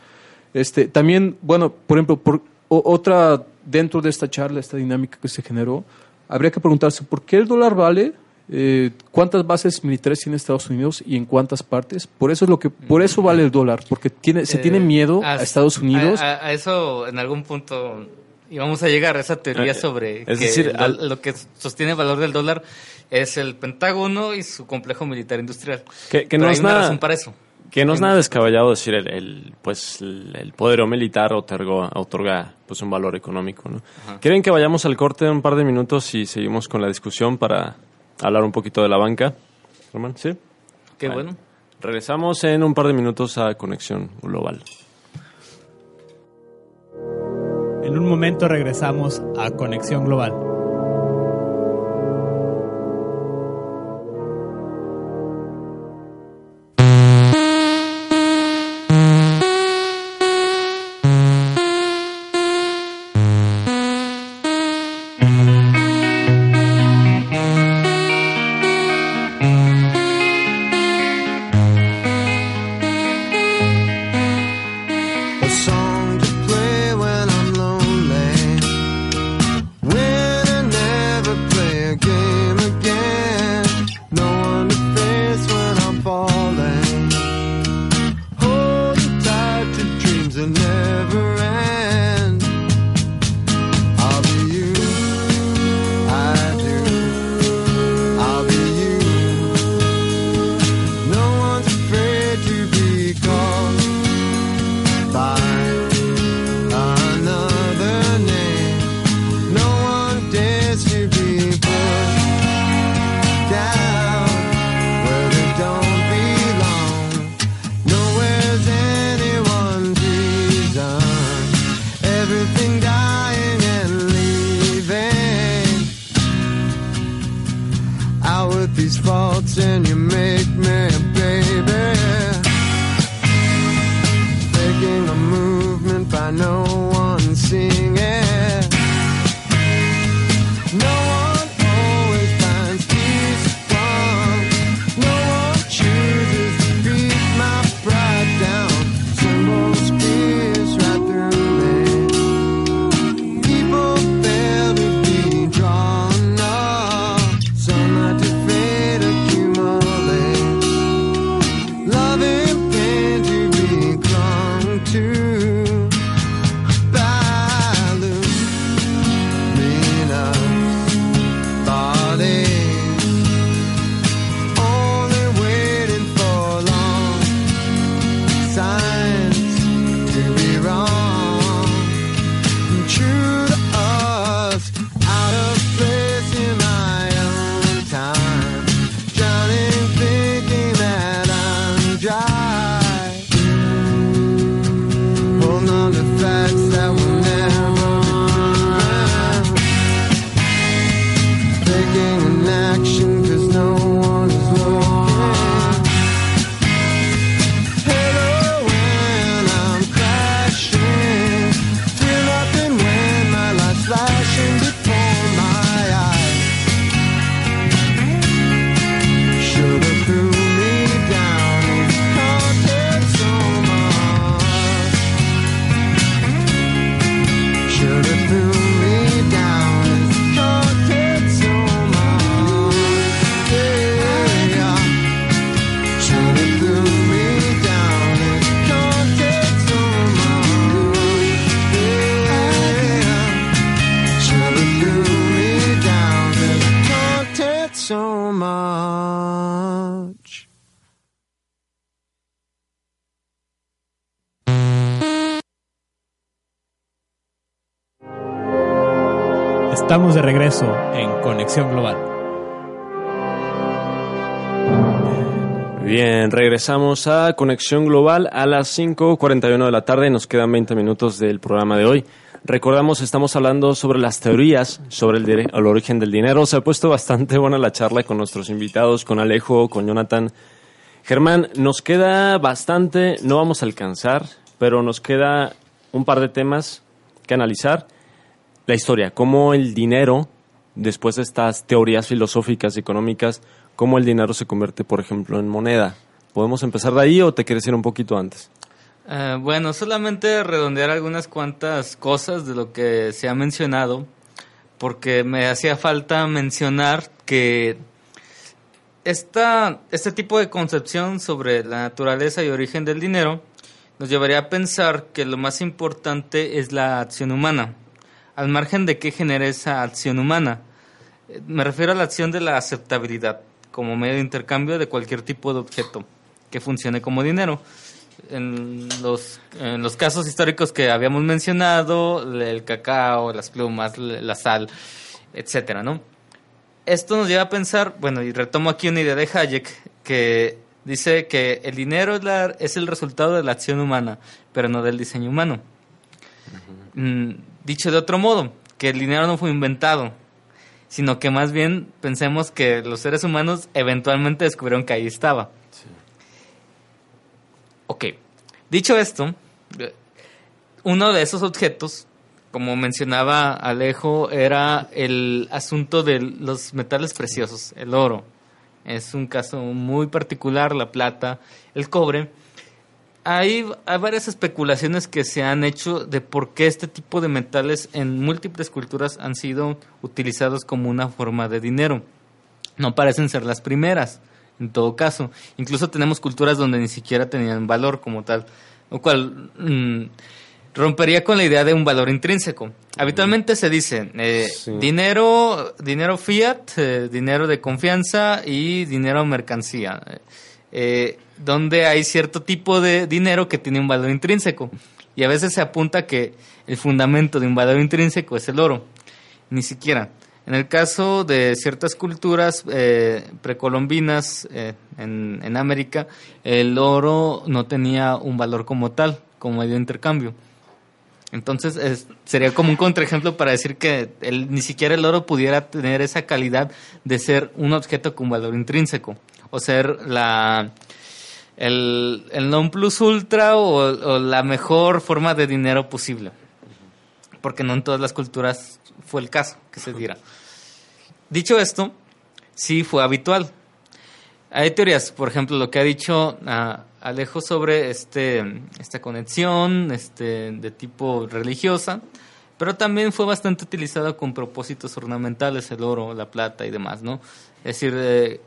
Este, también, bueno, por ejemplo, por, o- otra, dentro de esta charla, esta dinámica que se generó, habría que preguntarse por qué el dólar vale eh, cuántas bases militares tiene Estados Unidos y en cuántas partes. Por eso es lo que, por eso vale el dólar, porque tiene, se Eh, tiene miedo a, Estados Unidos. A, a- a eso en algún punto íbamos a llegar a esa teoría Eh, sobre es que decir, al- lo que sostiene el valor del dólar es el Pentágono y su complejo militar industrial. Que, que no hay es una nada, razón para eso. que no es nada descabellado decir el, el, pues el, el poderío militar otorgó- otorga pues un valor económico. ¿no? ¿Quieren que vayamos al corte un par de minutos y seguimos con la discusión para hablar un poquito de la banca? Germán, ¿sí? Qué Vale. bueno. Regresamos en un par de minutos a Conexión Global. En un momento regresamos a Conexión Global. Estamos de regreso en Conexión Global. Bien, regresamos a Conexión Global a las 5.41 de la tarde. Nos quedan 20 minutos del programa de hoy. Recordamos, estamos hablando sobre las teorías sobre el, el origen del dinero. Se ha puesto bastante buena la charla con nuestros invitados, con Alejo, con Jonathan. Germán, nos queda bastante, no vamos a alcanzar, pero nos queda un par de temas que analizar. La historia, cómo el dinero, después de estas teorías filosóficas y económicas, cómo el dinero se convierte, por ejemplo, en moneda. ¿Podemos empezar de ahí o te quieres ir un poquito antes? Eh, bueno, solamente redondear algunas cuantas cosas de lo que se ha mencionado, porque me hacía falta mencionar que esta, este tipo de concepción sobre la naturaleza y origen del dinero nos llevaría a pensar que lo más importante es la acción humana, al margen de qué genera esa acción humana. Eh, Me refiero a la acción de la aceptabilidad como medio de intercambio de cualquier tipo de objeto que funcione como dinero. En los, en los casos históricos que habíamos mencionado, el cacao, las plumas, la sal, etcétera, ¿no? Esto nos lleva a pensar, bueno, y retomo aquí una idea de Hayek, que dice que el dinero es, la- es el resultado de la acción humana, pero no del diseño humano. Mm, dicho de otro modo, que el dinero no fue inventado, sino que más bien pensemos que los seres humanos eventualmente descubrieron que ahí estaba. Ok, dicho esto, uno de esos objetos, como mencionaba Alejo, era el asunto de los metales preciosos, el oro. Es un caso muy particular, la plata, el cobre. Hay, hay varias especulaciones que se han hecho de por qué este tipo de metales en múltiples culturas han sido utilizados como una forma de dinero. No parecen ser las primeras, en todo caso. Incluso tenemos culturas donde ni siquiera tenían valor como tal, lo cual mm, rompería con la idea de un valor intrínseco. Habitualmente se dice eh, Sí. dinero, dinero fiat, eh, dinero de confianza y dinero mercancía, eh, donde hay cierto tipo de dinero que tiene un valor intrínseco. Y a veces se apunta que el fundamento de un valor intrínseco es el oro. Ni siquiera. En el caso de ciertas culturas eh, precolombinas eh, en, en América, el oro no tenía un valor como tal, como medio de intercambio. Entonces es- sería como un contraejemplo para decir que el- ni siquiera el oro pudiera tener esa calidad de ser un objeto con valor intrínseco o ser la el, el non plus ultra o, la mejor forma de dinero posible. Porque no en todas las culturas fue el caso que se diera. Dicho esto, sí fue habitual. Hay teorías, por ejemplo, lo que ha dicho ah, Alejo sobre este, esta conexión este, de tipo religiosa, pero también fue bastante utilizado con propósitos ornamentales, el oro, la plata y demás, ¿no? Es decir, eh,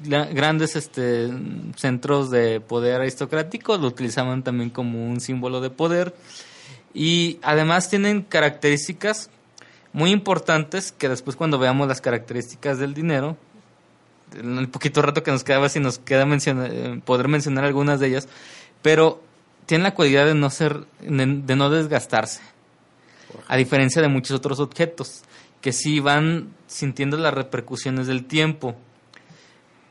grandes este, centros de poder aristocrático lo utilizaban también como un símbolo de poder. Y además tienen características muy importantes que después cuando veamos las características del dinero en el poquito rato que nos quedaba si nos queda eh, poder mencionar algunas de ellas pero tienen la cualidad de no ser de no desgastarse a diferencia de muchos otros objetos que sí van sintiendo las repercusiones del tiempo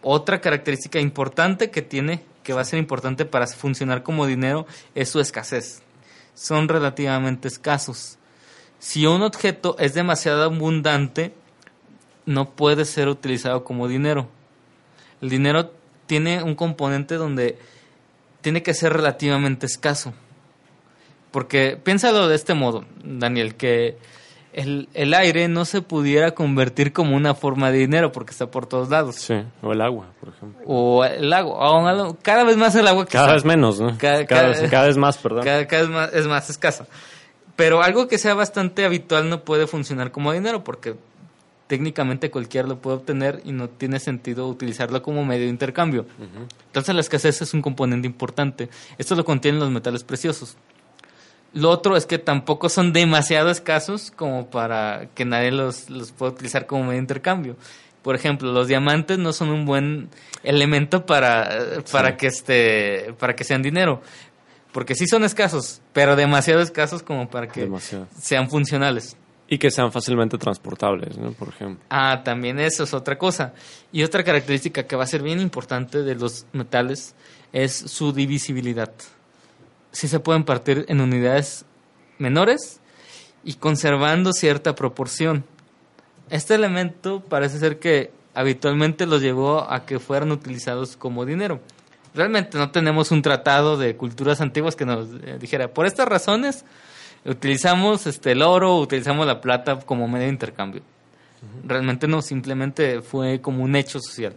otra característica importante que tiene, que va a ser importante para funcionar como dinero, es su escasez. Son relativamente escasos. Si un objeto es demasiado abundante, no puede ser utilizado como dinero. El dinero tiene un componente donde tiene que ser relativamente escaso. Porque piénsalo de este modo, Daniel, que el, el aire no se pudiera convertir como una forma de dinero porque está por todos lados. Sí, o el agua, por ejemplo. O el agua, o cada vez más el agua que Cada está- vez menos, ¿no? Cada- Cada, cada- vez, cada vez más, perdón. cada, cada vez más, es más escasa. Pero algo que sea bastante habitual no puede funcionar como dinero porque técnicamente cualquiera lo puede obtener y no tiene sentido utilizarlo como medio de intercambio. Entonces la escasez es un componente importante. Esto lo contienen los metales preciosos. Lo otro es que tampoco son demasiado escasos como para que nadie los, los pueda utilizar como medio de intercambio. Por ejemplo, los diamantes no son un buen elemento para, para que este, para que sean dinero. Porque sí son escasos, pero demasiado escasos como para que Demasiado. sean funcionales. Y que sean fácilmente transportables, ¿no? Por ejemplo. Ah, también eso es otra cosa. Y otra característica que va a ser bien importante de los metales es su divisibilidad. Sí se pueden partir en unidades menores y conservando cierta proporción. Este elemento parece ser que habitualmente los llevó a que fueran utilizados como dinero. Realmente no tenemos un tratado de culturas antiguas que nos eh, dijera, por estas razones utilizamos este el oro, utilizamos la plata como medio de intercambio. Realmente no, simplemente fue como un hecho social.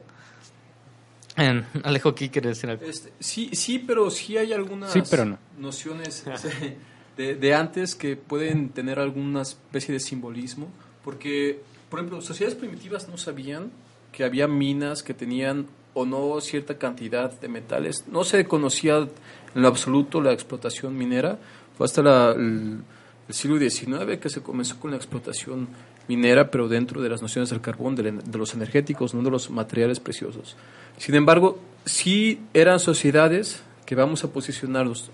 Alejo, ¿qué quiere decir algo? Este, sí, sí, pero sí hay algunas Sí, pero no. nociones [laughs] de, de antes que pueden tener alguna especie de simbolismo, porque, por ejemplo, sociedades primitivas no sabían que había minas que tenían o no cierta cantidad de metales. No se conocía en lo absoluto la explotación minera. Fue hasta la- el, el siglo XIX que se comenzó con la explotación minera, pero dentro de las nociones del carbón, de los energéticos, no de los materiales preciosos. Sin embargo, sí eran sociedades que vamos a posicionarnos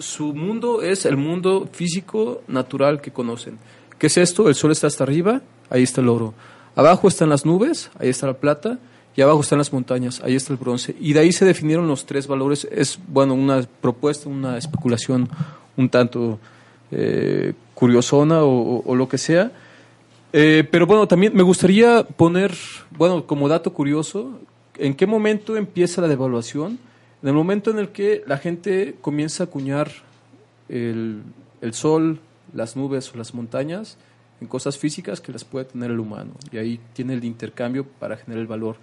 su mundo es el mundo físico natural que conocen. ¿Qué es esto? El sol está hasta arriba, ahí está el oro. Abajo están las nubes, ahí está la plata, y abajo están las montañas, ahí está el bronce. Y de ahí se definieron los tres valores. Es, bueno, una propuesta, una especulación un tanto eh, curiosona o lo que sea. Eh, pero bueno, también me gustaría poner, bueno, como dato curioso, ¿en qué momento empieza la devaluación? En el momento en el que la gente comienza a acuñar el, el sol, las nubes o las montañas en cosas físicas que las puede tener el humano. Y ahí tiene el intercambio para generar el valor.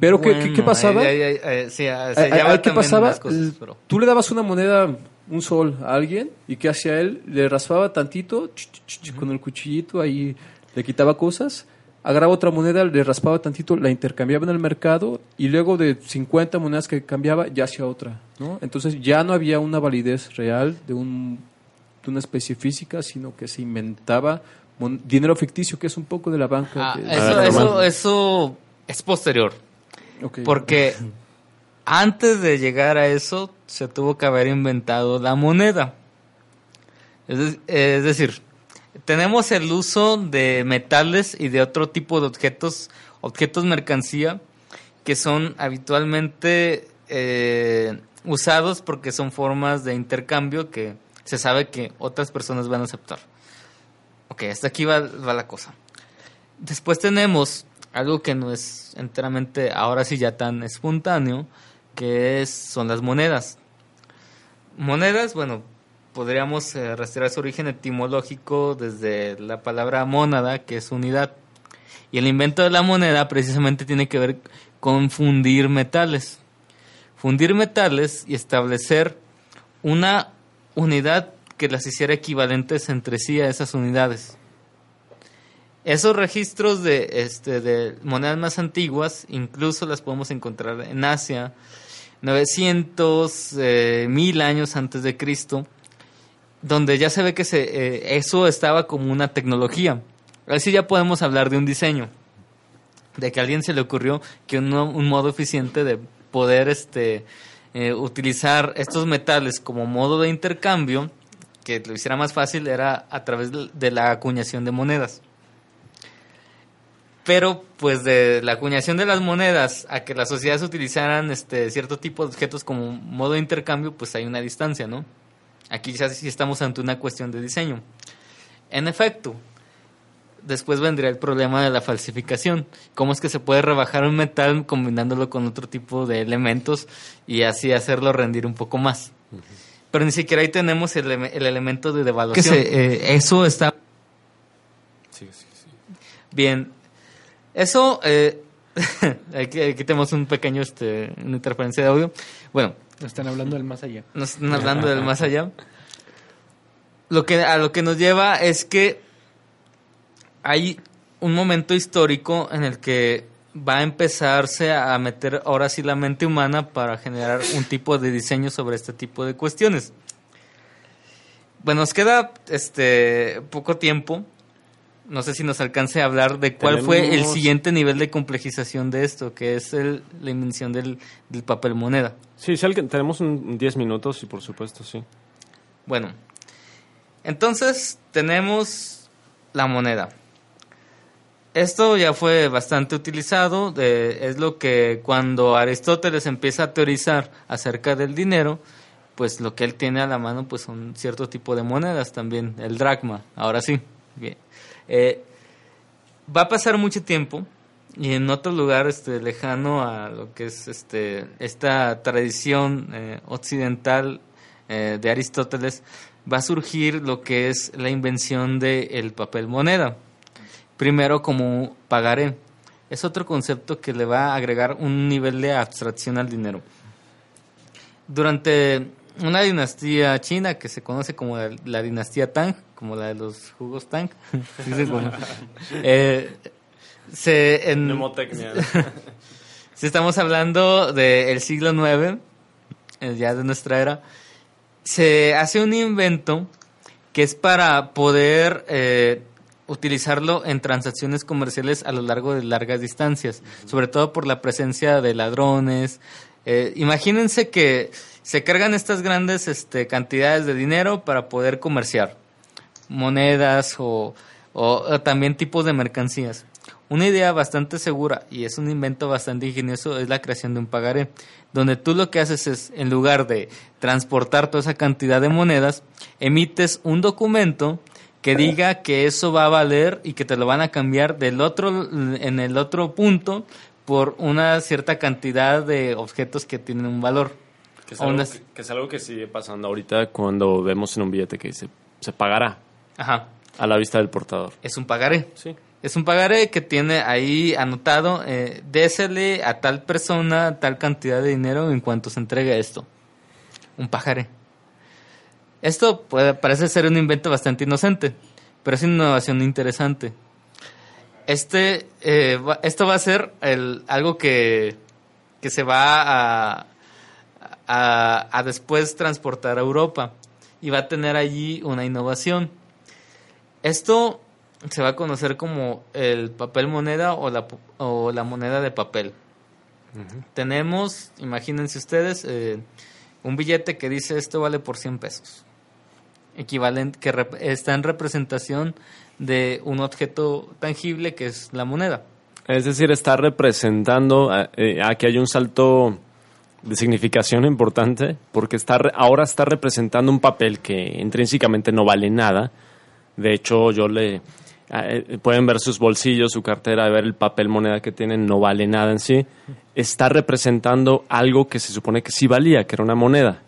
Pero ¿qué- ¿qué, qué, Bueno, pasaba? ahí- ahí- sí, ah, se ¿Qué pasaba? cosas, pero- Tú le dabas una moneda, un sol a alguien y ¿qué hacía él? Le raspaba tantito ch, ch, ch, ch, con el cuchillito, ahí le quitaba cosas, agarraba otra moneda, le raspaba tantito, la intercambiaba en el mercado y luego de 50 monedas que cambiaba ya hacía otra. ¿no? Entonces ya no había una validez real de, un, de una especie física, sino que se inventaba mon- dinero ficticio, que es un poco de la banca. Ah, de- eso, eso, eso es posterior. Porque antes de llegar a eso, se tuvo que haber inventado la moneda. Es, de- es decir, tenemos el uso de metales y de otro tipo de objetos, objetos mercancía, que son habitualmente eh, usados porque son formas de intercambio que se sabe que otras personas van a aceptar. Ok, hasta aquí va, va la cosa. Después tenemos algo que no es enteramente, ahora sí ya tan espontáneo, que es, son las monedas. Monedas, bueno, podríamos eh, rastrear su origen etimológico desde la palabra mónada, que es unidad. Y el invento de la moneda precisamente tiene que ver con fundir metales. Fundir metales y establecer una unidad que las hiciera equivalentes entre sí a esas unidades. Esos registros de, este, de monedas más antiguas, incluso las podemos encontrar en Asia, 900, eh, 1000 años antes de Cristo, donde ya se ve que se, eh, eso estaba como una tecnología. Así ya podemos hablar de un diseño, de que a alguien se le ocurrió que un, modo eficiente de poder este, eh, utilizar estos metales como modo de intercambio, que lo hiciera más fácil, era a través de- de la acuñación de monedas. Pero, pues, de la acuñación de las monedas a que las sociedades utilizaran este cierto tipo de objetos como modo de intercambio, pues hay una distancia, ¿no? Aquí ya sí estamos ante una cuestión de diseño. En efecto, después vendría el problema de la falsificación. ¿Cómo es que se puede rebajar un metal combinándolo con otro tipo de elementos y así hacerlo rendir un poco más? Pero ni siquiera ahí tenemos el, ele- el elemento de devaluación. eh, eso está Sí, sí, sí. Bien, eso, eh, [laughs] aquí, aquí tenemos un pequeño, este, una interferencia de audio. Bueno, Están hablando del más allá. nos están hablando del más allá. Lo que, a lo que nos lleva es que hay un momento histórico en el que va a empezarse a meter ahora sí la mente humana para generar un tipo de diseño sobre este tipo de cuestiones. Bueno, nos queda este poco tiempo. No sé si nos alcance a hablar de cuál fue el siguiente nivel de complejización de esto, que es el- la invención del, del papel moneda. Sí, si alguien- tenemos un 10 minutos y por supuesto, sí. Bueno, entonces tenemos la moneda. Esto ya fue bastante utilizado, de- es lo que cuando Aristóteles empieza a teorizar acerca del dinero, pues lo que él tiene a la mano pues son cierto tipo de monedas también, el dracma, ahora sí. Bien. Eh, va a pasar mucho tiempo y en otro lugar este, lejano a lo que es este, esta tradición eh, occidental eh, de Aristóteles, va a surgir lo que es la invención del papel moneda. Primero como pagaré. Es otro concepto que le va a agregar un nivel de abstracción al dinero. Durante una dinastía china que se conoce como la dinastía Tang, como la de los jugos Tang, [laughs] sí, sí, como- [laughs] eh, Se, en, si [laughs] estamos hablando del siglo IX, ya de nuestra era, se hace un invento que es para poder eh, utilizarlo en transacciones comerciales a lo largo de largas distancias, sobre todo por la presencia de ladrones. Eh, imagínense que se cargan estas grandes este, cantidades de dinero para poder comerciar monedas o, o- o también tipos de mercancías. Una idea bastante segura y es un invento bastante ingenioso es la creación de un pagaré, donde tú lo que haces es, en lugar de transportar toda esa cantidad de monedas, emites un documento que diga que eso va a valer y que te lo van a cambiar del otro en el otro punto por una cierta cantidad de objetos que tienen un valor. Que es, algo unas- que, que es algo que sigue pasando ahorita cuando vemos en un billete que dice se pagará Ajá, a la vista del portador. es un pagaré. Sí. Es un pagaré que tiene ahí anotado, eh, désele a tal persona tal cantidad de dinero en cuanto se entregue esto. Un pagaré. Esto puede, parece ser un invento bastante inocente, pero es una innovación interesante. Este, eh, va- esto va a ser el- algo que, que se va a, a, a después transportar a Europa y va a tener allí una innovación. Esto se va a conocer como el papel moneda o la, o la moneda de papel. Tenemos, imagínense ustedes, eh, un billete que dice esto vale por 100 pesos. Equivalente, que rep- está en representación de un objeto tangible que es la moneda. Es decir, está representando a, eh, a que hay un salto de significación importante, porque está re- ahora está representando un papel que intrínsecamente no vale nada. De hecho, yo le eh, pueden ver sus bolsillos, su cartera, ver el papel moneda que tienen, no vale nada en sí. Está representando algo que se supone que sí valía, que era una moneda.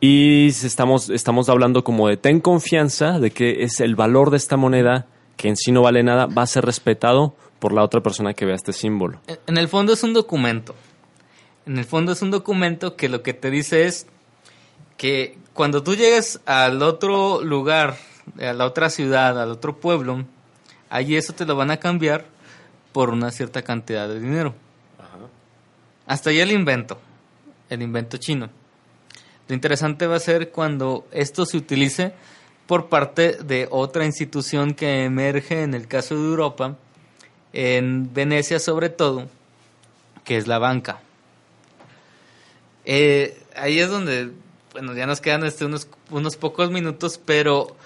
Y estamos, estamos hablando como de ten confianza de que es el valor de esta moneda, que en sí no vale nada, va a ser respetado por la otra persona que vea este símbolo. En- En el fondo es un documento. En el fondo es un documento que lo que te dice es que cuando tú llegues al otro lugar, a la otra ciudad, al otro pueblo, allí eso te lo van a cambiar por una cierta cantidad de dinero. Hasta ahí el invento, el invento chino. Lo interesante va a ser cuando esto se utilice por parte de otra institución que emerge en el caso de Europa, en Venecia sobre todo, que es la banca. Eh, ahí es donde, bueno, ya nos quedan este, unos, unos pocos minutos, pero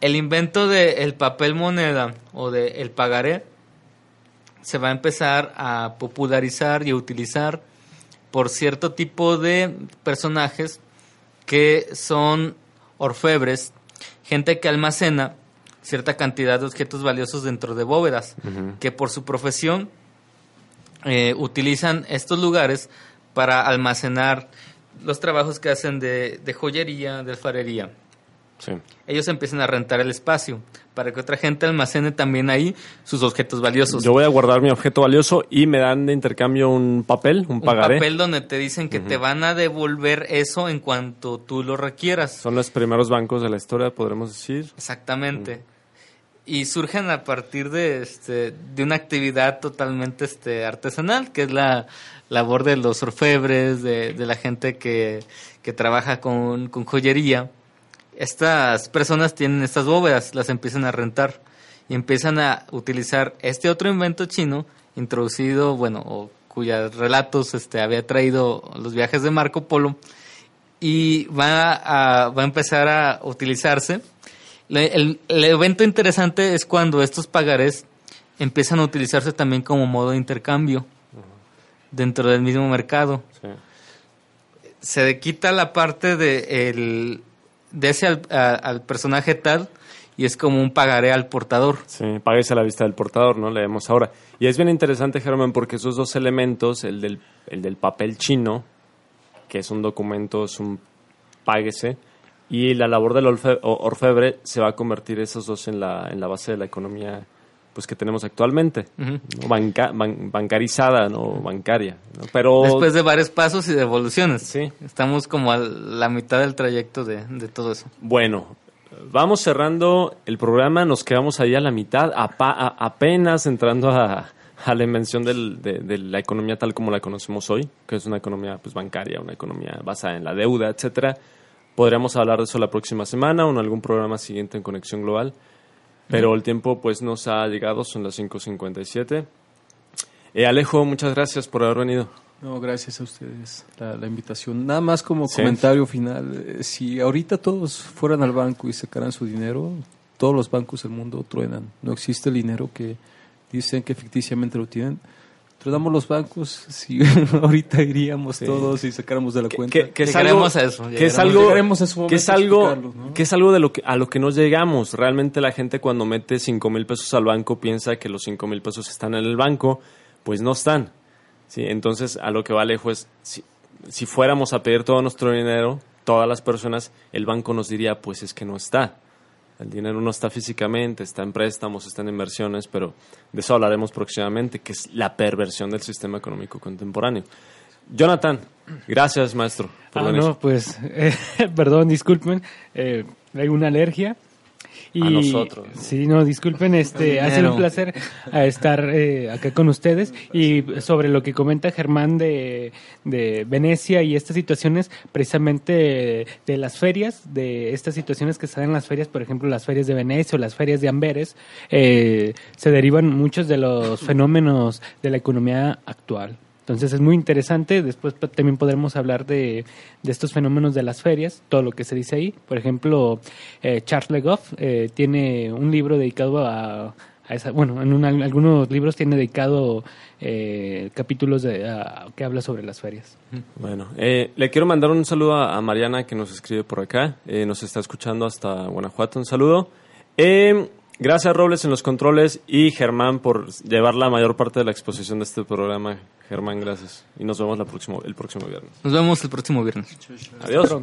el invento del papel moneda o del el pagaré se va a empezar a popularizar y a utilizar por cierto tipo de personajes que son orfebres, gente que almacena cierta cantidad de objetos valiosos dentro de bóvedas, que por su profesión eh, utilizan estos lugares para almacenar los trabajos que hacen de, de joyería, de alfarería. Sí. Ellos empiezan a rentar el espacio para que otra gente almacene también ahí sus objetos valiosos. Yo voy a guardar mi objeto valioso y me dan de intercambio un papel, un un pagaré. papel donde te dicen que te van a devolver eso en cuanto tú lo requieras. Son los primeros bancos de la historia, podremos decir. Exactamente. Y surgen a partir de, este, de una actividad totalmente este, artesanal, que es la labor de los orfebres, de, de la gente que, que trabaja con, con joyería. Estas personas tienen estas bóvedas, las empiezan a rentar y empiezan a utilizar este otro invento chino introducido, bueno, o cuyos relatos este, había traído los viajes de Marco Polo y va a, va a empezar a utilizarse. Le- El, el evento interesante es cuando estos pagarés empiezan a utilizarse también como modo de intercambio dentro del mismo mercado. Sí. Se quita la parte de, el, de ese al, al personaje tal y es como un pagaré al portador. Sí, páguese a la vista del portador, ¿no? Leemos ahora. Y es bien interesante, Germán, porque esos dos elementos, el del, el del papel chino, que es un documento, es un páguese, y la labor del orfe- o- orfebre, se va a convertir esos dos en la, en la base de la economía pues que tenemos actualmente, Ujú. ¿no? Banca- ban- bancarizada, no bancaria. ¿no? Pero Después de varios pasos y de evoluciones. Sí. Estamos como a la mitad del trayecto de, de todo eso. Bueno, vamos cerrando el programa, nos quedamos ahí a la mitad, a- apenas entrando a, a la invención del- de, de la economía tal como la conocemos hoy, que es una economía pues, bancaria, una economía basada en la deuda, etcétera. Podríamos hablar de eso la próxima semana o en algún programa siguiente en Conexión Global. Pero el tiempo pues nos ha llegado, son las 5.57. Eh, Alejo, muchas gracias por haber venido. No, gracias a ustedes la, la invitación. Nada más como Sí. comentario final, eh, si ahorita todos fueran al banco y sacaran su dinero, todos los bancos del mundo truenan. No existe el dinero que dicen que ficticiamente lo tienen. Tronamos los bancos, [laughs] si [laughs] ahorita iríamos todos y sacáramos de la que, cuenta. que- que es algo, a eso, que es algo, a su que es algo, explicarlo, ¿no? que es algo de lo que, a lo que no llegamos. Realmente la gente cuando mete cinco mil pesos al banco piensa que los cinco mil pesos están en el banco, pues no están. ¿sí? Entonces a lo que va Alejo es, si, si fuéramos a pedir todo nuestro dinero, todas las personas, el banco nos diría, pues es que no está. El dinero no está físicamente, está en préstamos, está en inversiones, pero de eso hablaremos próximamente, que es la perversión del sistema económico contemporáneo. Jonathan, gracias maestro. por Ah, venir. no, pues, [laughs] eh, perdón, disculpen, eh, hay una alergia. Y, A nosotros. Sí, no, disculpen, este, ha sido un placer eh, estar eh, acá con ustedes. Y sobre lo que comenta Germán de, de Venecia y estas situaciones, precisamente de las ferias, de estas situaciones que dan en las ferias, por ejemplo, las ferias de Venecia o las ferias de Amberes, eh, se derivan muchos de los fenómenos de la economía actual. Entonces es muy interesante. Después también podremos hablar de, de estos fenómenos de las ferias, todo lo que se dice ahí. Por ejemplo, eh, Charles Le Goff eh, tiene un libro dedicado a, a esa. Bueno, en un- algunos libros tiene dedicado eh, capítulos de, que habla sobre las ferias. Bueno, eh, le quiero mandar un saludo a, Mariana que nos escribe por acá. Eh, nos está escuchando hasta Guanajuato. Un saludo. Gracias Robles en los controles y Germán por llevar la mayor parte de la exposición de este programa. Germán, gracias. Y nos vemos la próximo, el próximo viernes. Nos vemos el próximo viernes. Adiós.